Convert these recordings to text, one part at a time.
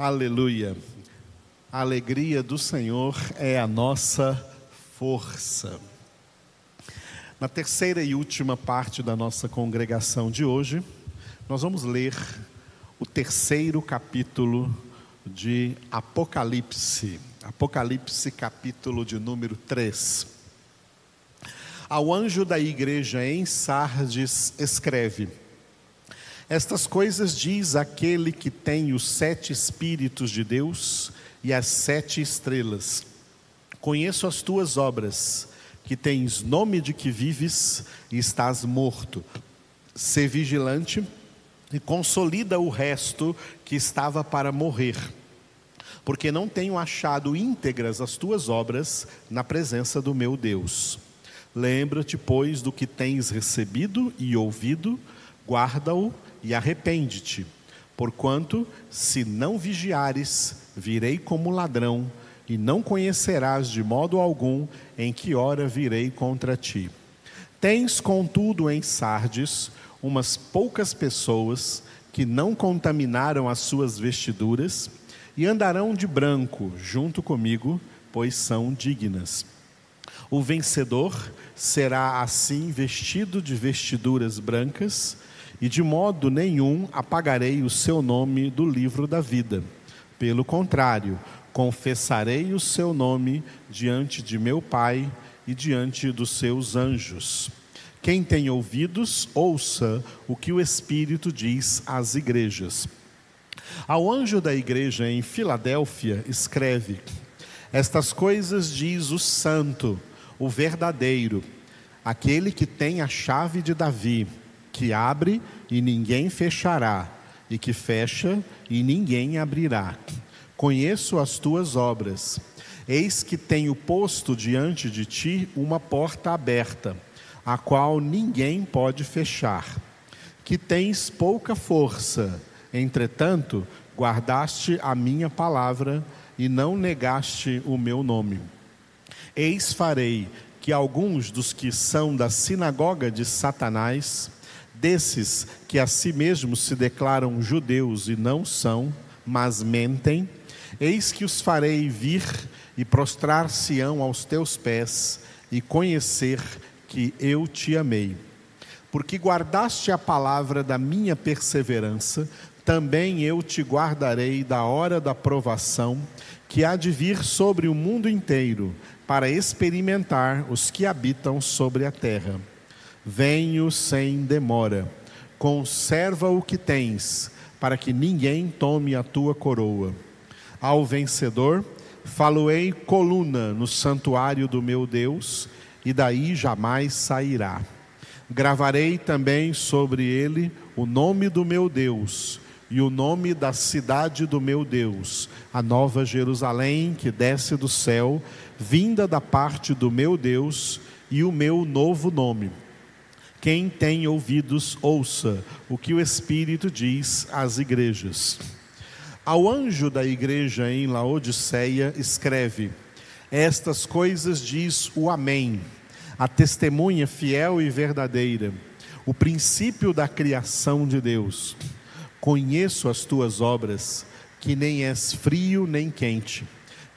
Aleluia. A alegria do Senhor é a nossa força. Na terceira e última parte da nossa congregação de hoje, nós vamos ler o terceiro capítulo de Apocalipse. Apocalipse, capítulo de número 3. Ao anjo da igreja em Sardes, escreve: estas coisas diz aquele que tem os sete Espíritos de Deus e as sete estrelas. Conheço as tuas obras, que tens nome de que vives e estás morto. Sê vigilante e consolida o resto que estava para morrer, porque não tenho achado íntegras as tuas obras na presença do meu Deus. Lembra-te, pois, do que tens recebido e ouvido, guarda-o e arrepende-te, porquanto, se não vigiares, virei como ladrão, e não conhecerás de modo algum em que hora virei contra ti. Tens, contudo, em Sardes, umas poucas pessoas que não contaminaram as suas vestiduras e andarão de branco junto comigo, pois são dignas. O vencedor será assim vestido de vestiduras brancas, e de modo nenhum apagarei o seu nome do livro da vida. Pelo contrário, confessarei o seu nome diante de meu Pai e diante dos seus anjos. Quem tem ouvidos, ouça o que o Espírito diz às igrejas. Ao anjo da igreja em Filadélfia, escreve: Estas coisas diz o Santo, o verdadeiro, aquele que tem a chave de Davi que abre e ninguém fechará, e que fecha e ninguém abrirá. Conheço as tuas obras. Eis que tenho posto diante de ti uma porta aberta, a qual ninguém pode fechar. Que tens pouca força, entretanto, guardaste a minha palavra e não negaste o meu nome. Eis farei que alguns dos que são da sinagoga de Satanás desses que a si mesmos se declaram judeus e não são, mas mentem, eis que os farei vir e prostrar-se-ão aos teus pés e conhecer que eu te amei. Porque guardaste a palavra da minha perseverança, também eu te guardarei da hora da provação que há de vir sobre o mundo inteiro, para experimentar os que habitam sobre a terra. Venho sem demora. Conserva o que tens, para que ninguém tome a tua coroa. Ao vencedor, faloei coluna no santuário do meu Deus, e daí jamais sairá. Gravarei também sobre ele o nome do meu Deus e o nome da cidade do meu Deus, a nova Jerusalém que desce do céu, vinda da parte do meu Deus, e o meu novo nome quem tem ouvidos, ouça o que o Espírito diz às igrejas. Ao anjo da igreja em Laodiceia, escreve: Estas coisas diz o Amém, a testemunha fiel e verdadeira, o princípio da criação de Deus. Conheço as tuas obras, que nem és frio nem quente.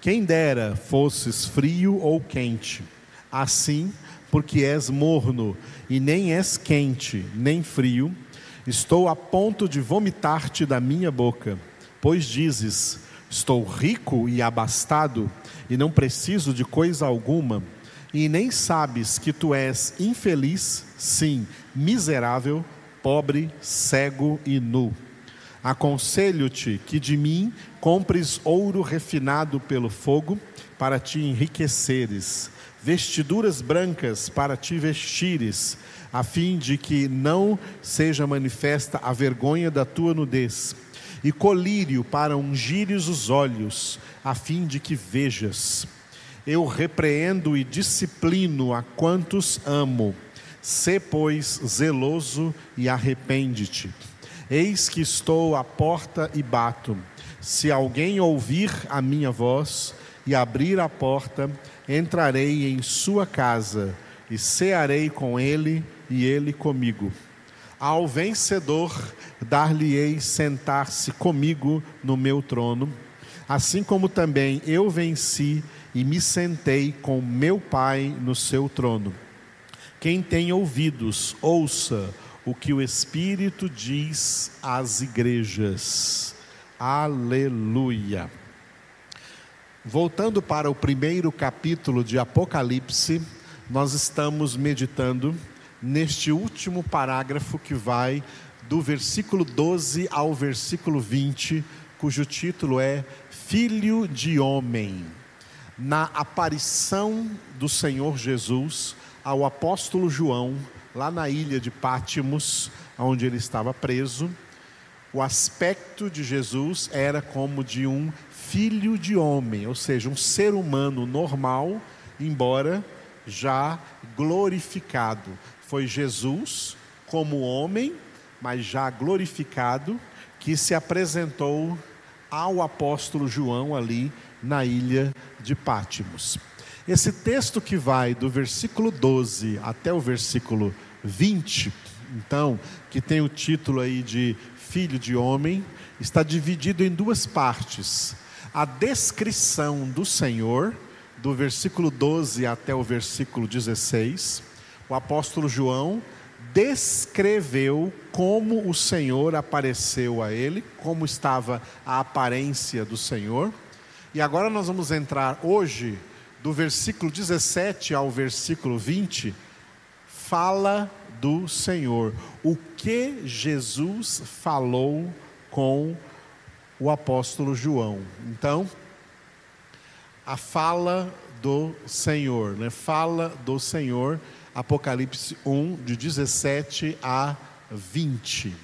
Quem dera fosses frio ou quente. Assim, porque és morno e nem és quente, nem frio, estou a ponto de vomitar-te da minha boca. Pois dizes: Estou rico e abastado, e não preciso de coisa alguma, e nem sabes que tu és infeliz, sim, miserável, pobre, cego e nu. Aconselho-te que de mim compres ouro refinado pelo fogo, para te enriqueceres vestiduras brancas para te vestires, a fim de que não seja manifesta a vergonha da tua nudez, e colírio para ungires os olhos, a fim de que vejas. Eu repreendo e disciplino a quantos amo. Sê, pois, zeloso e arrepende-te. Eis que estou à porta e bato. Se alguém ouvir a minha voz e abrir a porta, entrarei em sua casa e cearei com ele e ele comigo. Ao vencedor, dar-lhe-ei sentar-se comigo no meu trono, assim como também eu venci e me sentei com meu Pai no seu trono. Quem tem ouvidos, ouça o que o Espírito diz às igrejas. Aleluia. Voltando para o primeiro capítulo de Apocalipse, nós estamos meditando neste último parágrafo que vai do versículo 12 ao versículo 20, cujo título é Filho de Homem. Na aparição do Senhor Jesus ao apóstolo João, lá na ilha de Pátimos, onde ele estava preso, o aspecto de Jesus era como de um filho de homem, ou seja, um ser humano normal, embora já glorificado. Foi Jesus como homem, mas já glorificado, que se apresentou ao apóstolo João ali na ilha de Pátimos. Esse texto que vai do versículo 12 até o versículo 20, então, que tem o título aí de Filho de Homem, está dividido em duas partes. A descrição do Senhor, do versículo 12 até o versículo 16, o apóstolo João descreveu como o Senhor apareceu a ele, como estava a aparência do Senhor. E agora nós vamos entrar hoje do versículo 17 ao versículo 20, fala do Senhor. O que Jesus falou com o apóstolo João. Então, a fala do Senhor, né? Fala do Senhor, Apocalipse 1, de 17 a 20.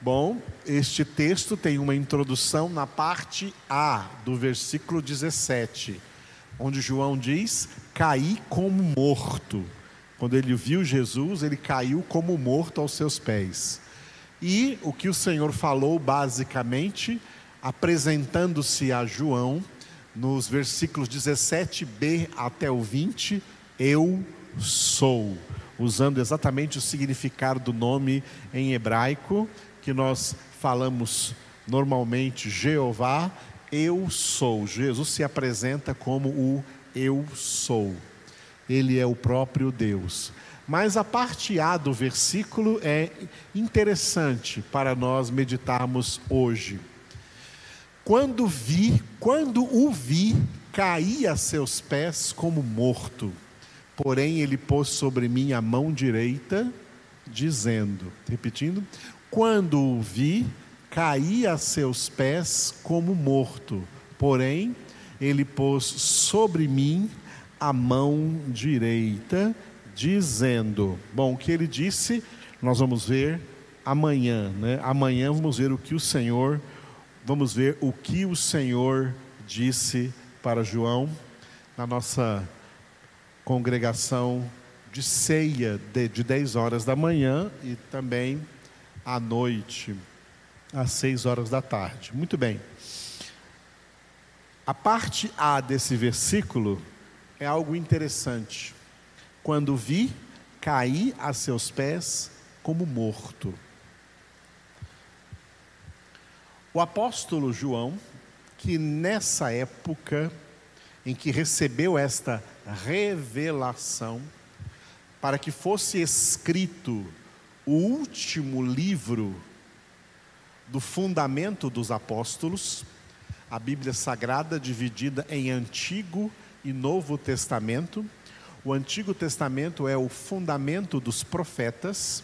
Bom, este texto tem uma introdução na parte A do versículo 17 onde João diz: caí como morto. Quando ele viu Jesus, ele caiu como morto aos seus pés. E o que o Senhor falou, basicamente, apresentando-se a João, nos versículos 17b até o 20, eu sou, usando exatamente o significado do nome em hebraico, que nós falamos normalmente Jeová, eu sou. Jesus se apresenta como o eu sou. Ele é o próprio Deus. Mas a parte A do versículo é interessante para nós meditarmos hoje. Quando vi, quando o vi, caí a seus pés como morto. Porém, ele pôs sobre mim a mão direita, dizendo, repetindo, quando o vi, caí a seus pés como morto, porém ele pôs sobre mim a mão direita, dizendo: Bom, o que ele disse, nós vamos ver amanhã, né? Amanhã vamos ver o que o Senhor, vamos ver o que o Senhor disse para João na nossa congregação de ceia de, de 10 horas da manhã e também à noite às seis horas da tarde. Muito bem. A parte A desse versículo é algo interessante. Quando vi, caí a seus pés como morto. O apóstolo João, que nessa época em que recebeu esta revelação, para que fosse escrito o último livro do fundamento dos apóstolos, a Bíblia Sagrada dividida em Antigo e Novo Testamento. O Antigo Testamento é o fundamento dos profetas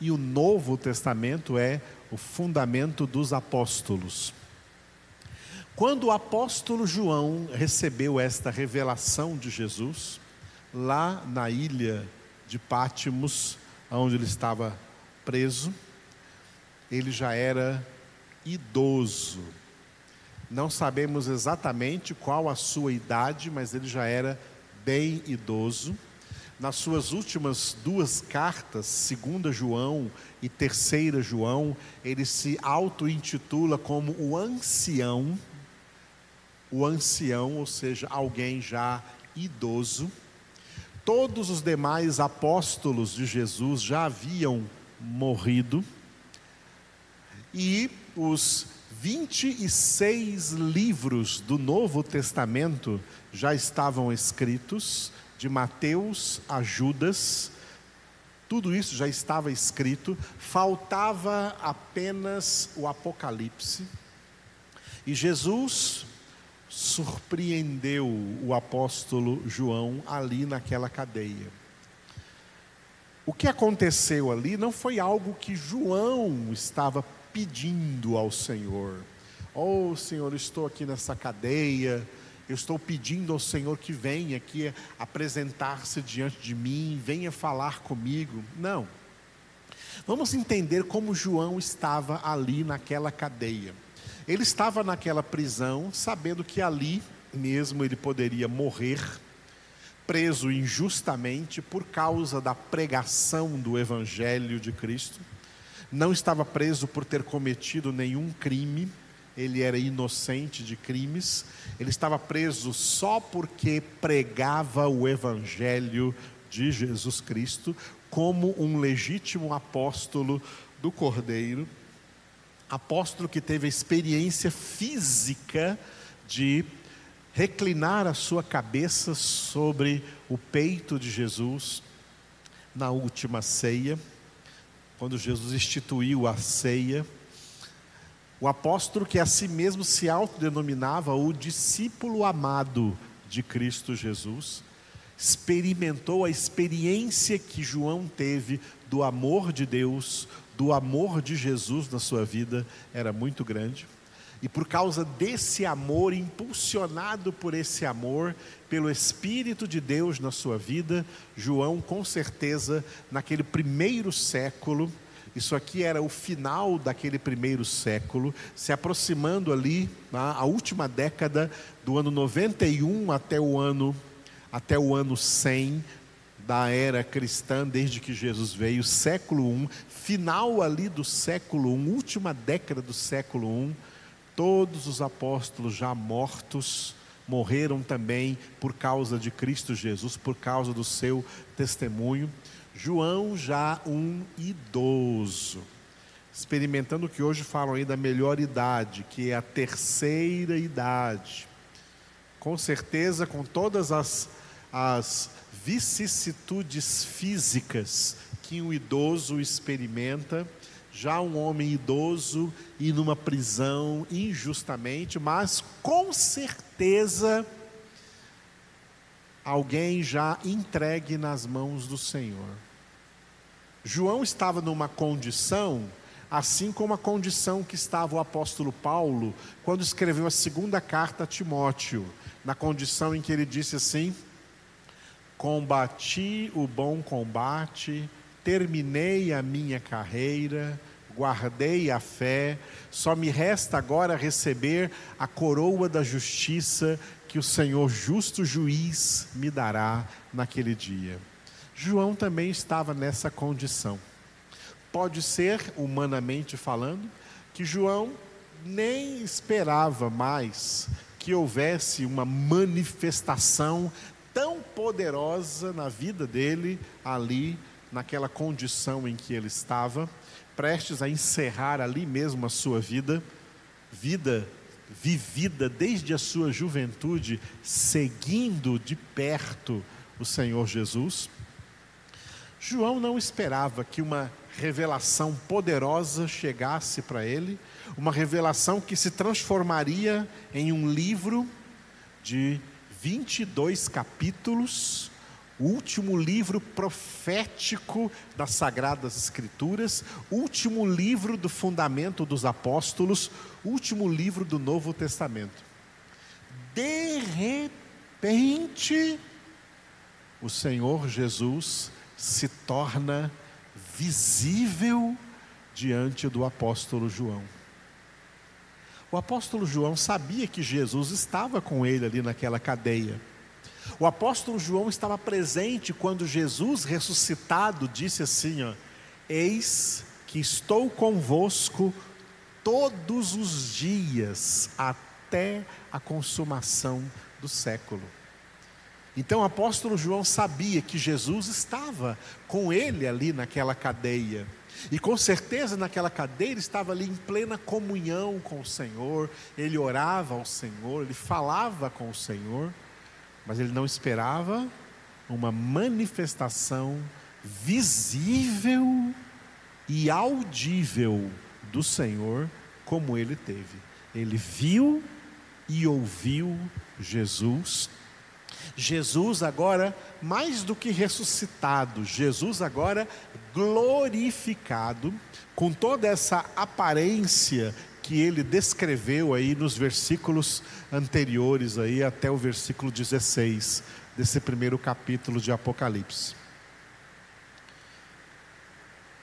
e o Novo Testamento é o fundamento dos apóstolos. Quando o apóstolo João recebeu esta revelação de Jesus, lá na ilha de Pátimos, onde ele estava preso, ele já era idoso. Não sabemos exatamente qual a sua idade, mas ele já era bem idoso. Nas suas últimas duas cartas, segunda João e terceira João, ele se auto-intitula como o ancião, o ancião, ou seja, alguém já idoso. Todos os demais apóstolos de Jesus já haviam morrido e os 26 livros do Novo Testamento já estavam escritos, de Mateus a Judas, tudo isso já estava escrito, faltava apenas o Apocalipse. E Jesus surpreendeu o apóstolo João ali naquela cadeia. O que aconteceu ali não foi algo que João estava pedindo ao Senhor. Oh, Senhor, estou aqui nessa cadeia, eu estou pedindo ao Senhor que venha aqui apresentar-se diante de mim, venha falar comigo. Não. Vamos entender como João estava ali naquela cadeia. Ele estava naquela prisão, sabendo que ali mesmo ele poderia morrer, preso injustamente por causa da pregação do Evangelho de Cristo. Não estava preso por ter cometido nenhum crime, ele era inocente de crimes, ele estava preso só porque pregava o evangelho de Jesus Cristo como um legítimo apóstolo do Cordeiro, apóstolo que teve a experiência física de reclinar a sua cabeça sobre o peito de Jesus na última ceia quando Jesus instituiu a ceia, o apóstolo que a si mesmo se autodenominava o discípulo amado de Cristo Jesus, experimentou a experiência que João teve do amor de Deus, do amor de Jesus na sua vida, era muito grande. E por causa desse amor, impulsionado por esse amor, pelo Espírito de Deus na sua vida, João, com certeza, naquele primeiro século, isso aqui era o final daquele primeiro século, se aproximando ali, na, a última década, do ano 91 até o ano, até o ano 100 da era cristã, desde que Jesus veio, século 1, final ali do século 1, última década do século 1 Todos os apóstolos já mortos morreram também por causa de Cristo Jesus, por causa do seu testemunho. João já um idoso, experimentando o que hoje falam aí da melhor idade, que é a terceira idade. Com certeza, com todas as, as vicissitudes físicas que um idoso experimenta, já um homem idoso e numa prisão injustamente, mas com certeza alguém já entregue nas mãos do Senhor. João estava numa condição, assim como a condição que estava o apóstolo Paulo quando escreveu a segunda carta a Timóteo, na condição em que ele disse assim: Combati o bom combate, terminei a minha carreira, guardei a fé, só me resta agora receber a coroa da justiça que o Senhor, justo juiz, me dará naquele dia. João também estava nessa condição. Pode ser, humanamente falando, que João nem esperava mais que houvesse uma manifestação tão poderosa na vida dele ali naquela condição em que ele estava, prestes a encerrar ali mesmo a sua vida, vida vivida desde a sua juventude, seguindo de perto o Senhor Jesus. João não esperava que uma revelação poderosa chegasse para ele, uma revelação que se transformaria em um livro de 22 capítulos, o último livro profético das Sagradas Escrituras, último livro do fundamento dos apóstolos, último livro do Novo Testamento. De repente, o Senhor Jesus se torna visível diante do apóstolo João. O apóstolo João sabia que Jesus estava com ele ali naquela cadeia. O apóstolo João estava presente quando Jesus ressuscitado disse assim: ó, Eis que estou convosco todos os dias até a consumação do século. Então o apóstolo João sabia que Jesus estava com ele ali naquela cadeia. E com certeza naquela cadeira estava ali em plena comunhão com o Senhor, ele orava ao Senhor, ele falava com o Senhor, mas ele não esperava uma manifestação visível e audível do Senhor como ele teve. Ele viu e ouviu Jesus. Jesus agora, mais do que ressuscitado, Jesus agora glorificado, com toda essa aparência que ele descreveu aí nos versículos anteriores aí até o versículo 16 desse primeiro capítulo de Apocalipse.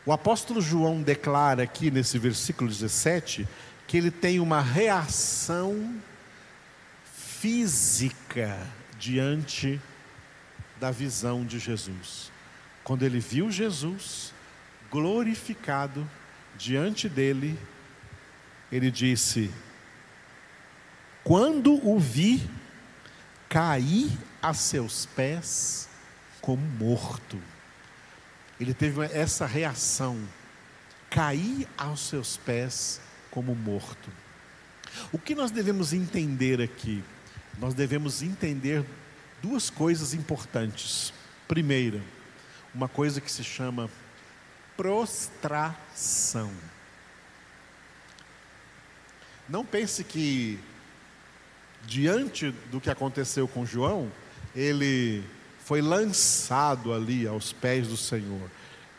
O apóstolo João declara aqui nesse versículo 17 que ele tem uma reação física diante da visão de Jesus. Quando ele viu Jesus glorificado diante dele, ele disse: Quando o vi, caí a seus pés como morto. Ele teve essa reação, caí aos seus pés como morto. O que nós devemos entender aqui? Nós devemos entender duas coisas importantes. Primeira, uma coisa que se chama prostração. Não pense que, diante do que aconteceu com João, ele foi lançado ali aos pés do Senhor.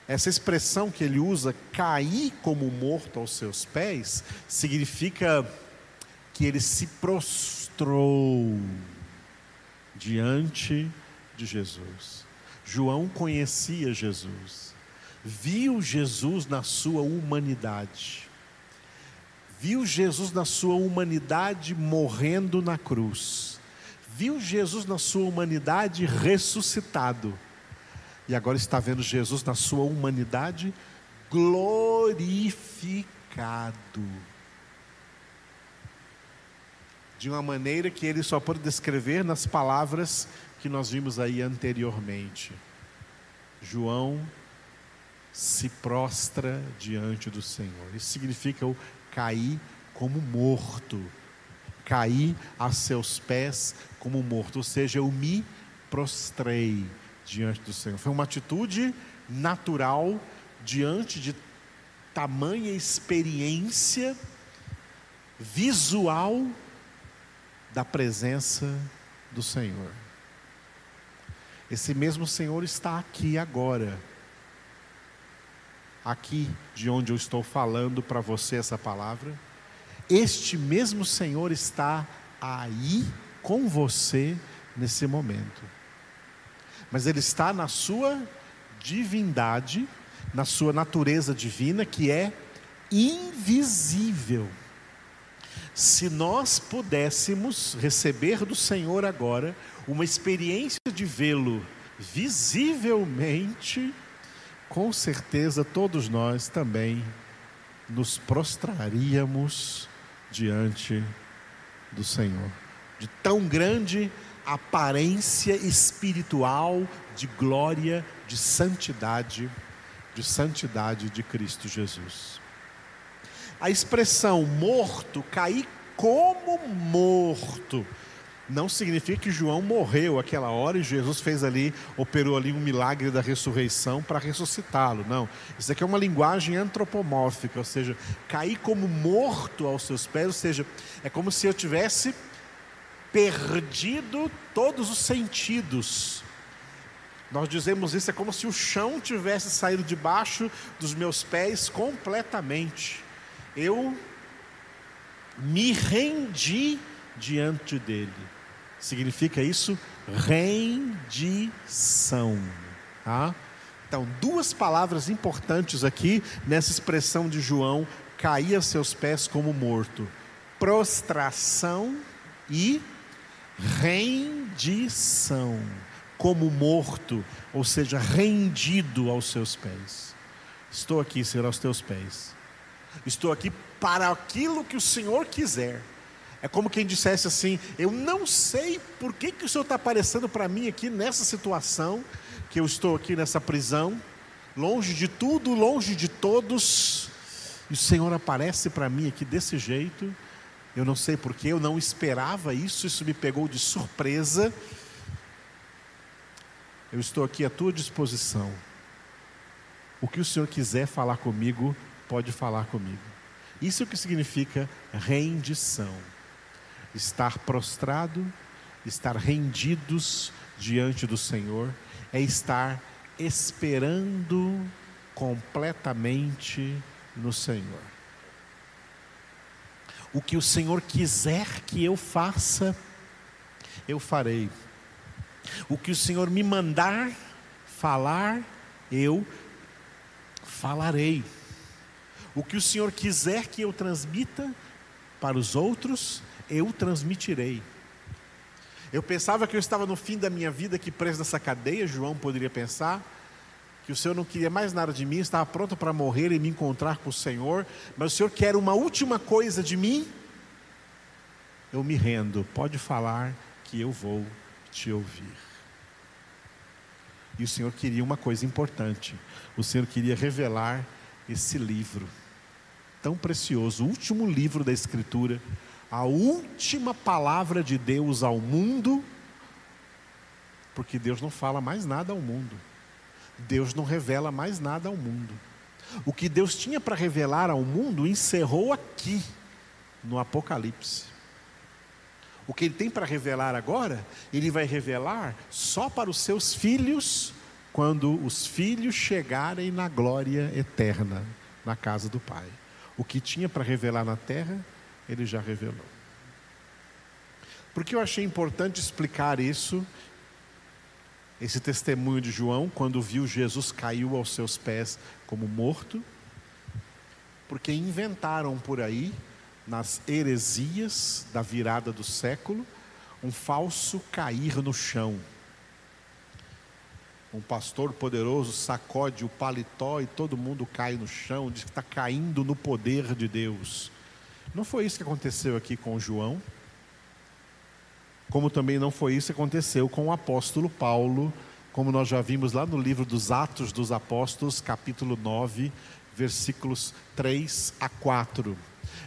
Essa expressão que ele usa, cair como morto aos seus pés, significa que ele se prostrou diante de Jesus. João conhecia Jesus, viu Jesus na sua humanidade, viu Jesus na sua humanidade morrendo na cruz, viu Jesus na sua humanidade ressuscitado, e agora está vendo Jesus na sua humanidade glorificado de uma maneira que ele só pode descrever nas palavras que nós vimos aí anteriormente. João se prostra diante do Senhor. Isso significa o cair como morto. Cair a seus pés como morto, ou seja, eu me prostrei diante do Senhor. Foi uma atitude natural diante de tamanha experiência visual da presença do Senhor. Esse mesmo Senhor está aqui agora, aqui de onde eu estou falando para você essa palavra. Este mesmo Senhor está aí com você nesse momento. Mas Ele está na sua divindade, na sua natureza divina, que é invisível se nós pudéssemos receber do Senhor agora uma experiência de vê-lo visivelmente, com certeza todos nós também nos prostraríamos diante do Senhor. De tão grande aparência espiritual de glória, de santidade, de santidade de Cristo Jesus. A expressão morto, cair como morto, não significa que João morreu aquela hora e Jesus fez ali, operou ali um milagre da ressurreição para ressuscitá-lo. Não. Isso aqui é uma linguagem antropomórfica, ou seja, cair como morto aos seus pés, ou seja, é como se eu tivesse perdido todos os sentidos. Nós dizemos isso, é como se o chão tivesse saído debaixo dos meus pés completamente eu me rendi diante dele. Significa isso? Rendição. Tá? Então, duas palavras importantes aqui nessa expressão de João: cair a seus pés como morto. Prostração e rendição. Como morto, ou seja, rendido aos seus pés. Estou aqui, Senhor, aos teus pés. Estou aqui para aquilo que o Senhor quiser. É como quem dissesse assim: Eu não sei por que, que o Senhor está aparecendo para mim aqui nessa situação, que eu estou aqui nessa prisão, longe de tudo, longe de todos, e o Senhor aparece para mim aqui desse jeito. Eu não sei porquê, eu não esperava isso, isso me pegou de surpresa. Eu estou aqui à tua disposição. O que o Senhor quiser falar comigo, pode falar comigo. Isso é o que significa rendição. Estar prostrado, estar rendidos diante do Senhor, é estar esperando completamente no Senhor. O que o Senhor quiser que eu faça, eu farei. O que o Senhor me mandar falar, eu falarei. O que o Senhor quiser que eu transmita para os outros, eu transmitirei. Eu pensava que eu estava no fim da minha vida aqui preso nessa cadeia, João poderia pensar, que o Senhor não queria mais nada de mim, estava pronto para morrer e me encontrar com o Senhor, mas o Senhor quer uma última coisa de mim. Eu me rendo, pode falar que eu vou te ouvir. E o Senhor queria uma coisa importante: o Senhor queria revelar esse livro tão precioso, o último livro da Escritura, a última palavra de Deus ao mundo, porque Deus não fala mais nada ao mundo, Deus não revela mais nada ao mundo. O que Deus tinha para revelar ao mundo encerrou aqui, no Apocalipse. O que Ele tem para revelar agora, Ele vai revelar só para os seus filhos, quando os filhos chegarem na glória eterna, na casa do Pai. O que tinha para revelar na terra, ele já revelou. Porque eu achei importante explicar isso, esse testemunho de João, quando viu Jesus caiu aos seus pés como morto, porque inventaram por aí, nas heresias da virada do século, um falso cair no chão. Um pastor poderoso sacode o paletó e todo mundo cai no chão, diz que está caindo no poder de Deus. Não foi isso que aconteceu aqui com João, como também não foi isso que aconteceu com o apóstolo Paulo, como nós já vimos lá no livro dos Atos dos Apóstolos, capítulo 9, versículos 3 a 4.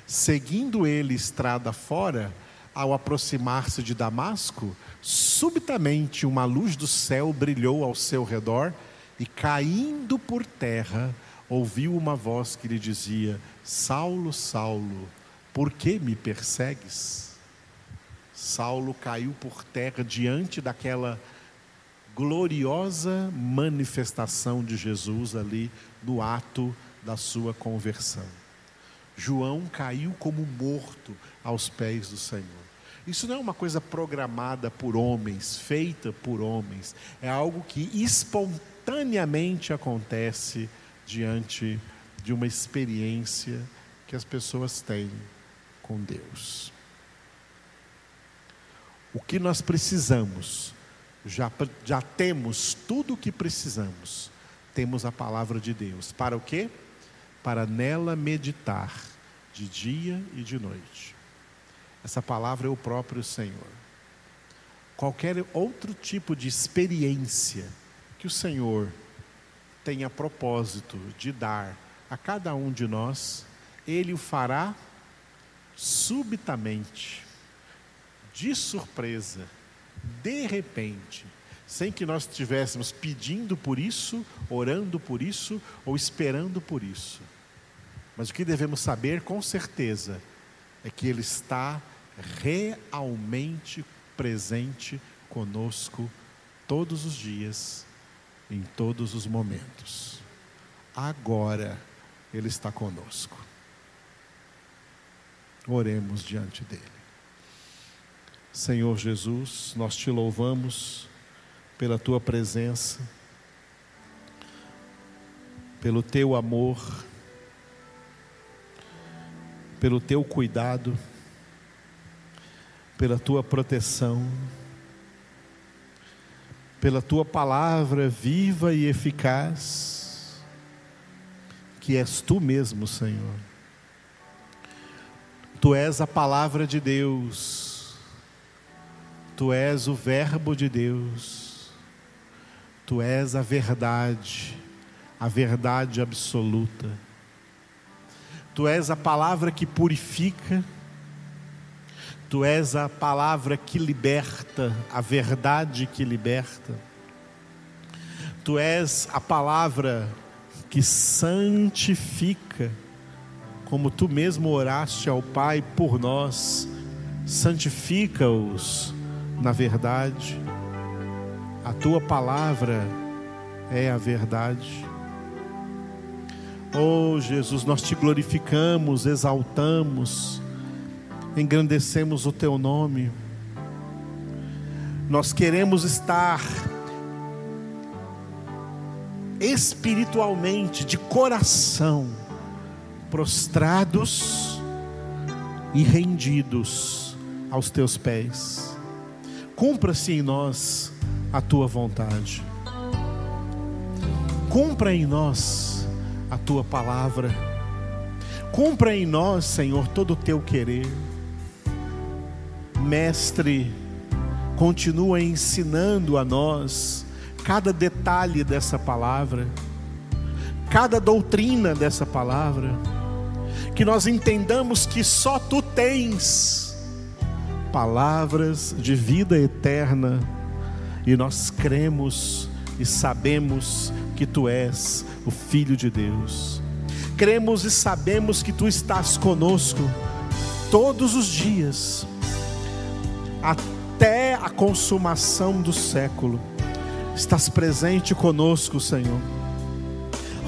Seguindo ele estrada fora, ao aproximar-se de Damasco, subitamente uma luz do céu brilhou ao seu redor e, caindo por terra, ouviu uma voz que lhe dizia: Saulo, Saulo, por que me persegues? Saulo caiu por terra diante daquela gloriosa manifestação de Jesus ali no ato da sua conversão. João caiu como morto aos pés do Senhor. Isso não é uma coisa programada por homens, feita por homens, é algo que espontaneamente acontece diante de uma experiência que as pessoas têm com Deus. O que nós precisamos, já, já temos tudo o que precisamos, temos a palavra de Deus. Para o quê? Para nela meditar de dia e de noite. Essa palavra é o próprio Senhor. Qualquer outro tipo de experiência que o Senhor tenha propósito de dar a cada um de nós, Ele o fará subitamente, de surpresa, de repente, sem que nós estivéssemos pedindo por isso, orando por isso ou esperando por isso. Mas o que devemos saber com certeza é que Ele está realmente presente conosco todos os dias, em todos os momentos. Agora Ele está conosco. Oremos diante dele. Senhor Jesus, nós te louvamos pela tua presença, pelo teu amor, pelo teu cuidado, pela tua proteção, pela tua palavra viva e eficaz, que és tu mesmo, Senhor. Tu és a palavra de Deus, Tu és o Verbo de Deus, Tu és a verdade, a verdade absoluta. Tu és a palavra que purifica, Tu és a palavra que liberta, a verdade que liberta. Tu és a palavra que santifica, como tu mesmo oraste ao Pai por nós, santifica-os na verdade. A tua palavra é a verdade. Oh Jesus, nós te glorificamos, exaltamos, engrandecemos o teu nome. Nós queremos estar espiritualmente, de coração, prostrados e rendidos aos teus pés. Cumpra-se em nós a tua vontade. Cumpra em nós a tua palavra. Cumpra em nós, Senhor, todo o teu querer. Mestre, continua ensinando a nós cada detalhe dessa palavra, cada doutrina dessa palavra, que nós entendamos que só tu tens palavras de vida eterna e nós cremos e sabemos que tu és o Filho de Deus. Cremos e sabemos que tu estás conosco todos os dias, até a consumação do século estás presente conosco, Senhor.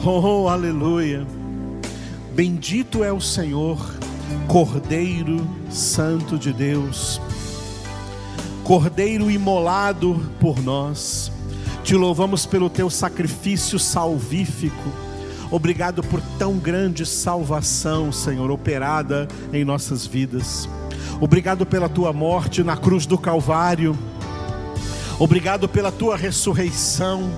Oh, aleluia. Bendito é o Senhor, Cordeiro Santo de Deus, Cordeiro imolado por nós. Te louvamos pelo teu sacrifício salvífico. Obrigado por tão grande salvação, Senhor, operada em nossas vidas. Obrigado pela tua morte na cruz do Calvário Obrigado pela tua ressurreição.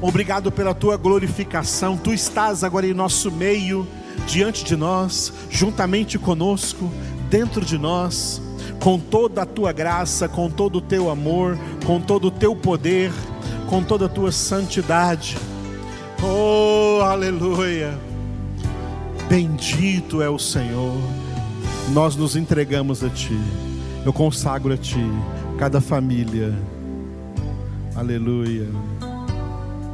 Obrigado pela tua glorificação. Tu estás agora em nosso meio, diante de nós, juntamente conosco, dentro de nós, com toda a tua graça, com todo o teu amor, com todo o teu poder, com toda a tua santidade. Oh, aleluia! Bendito é o Senhor. Nós nos entregamos a Ti. Eu consagro a Ti cada família Aleluia.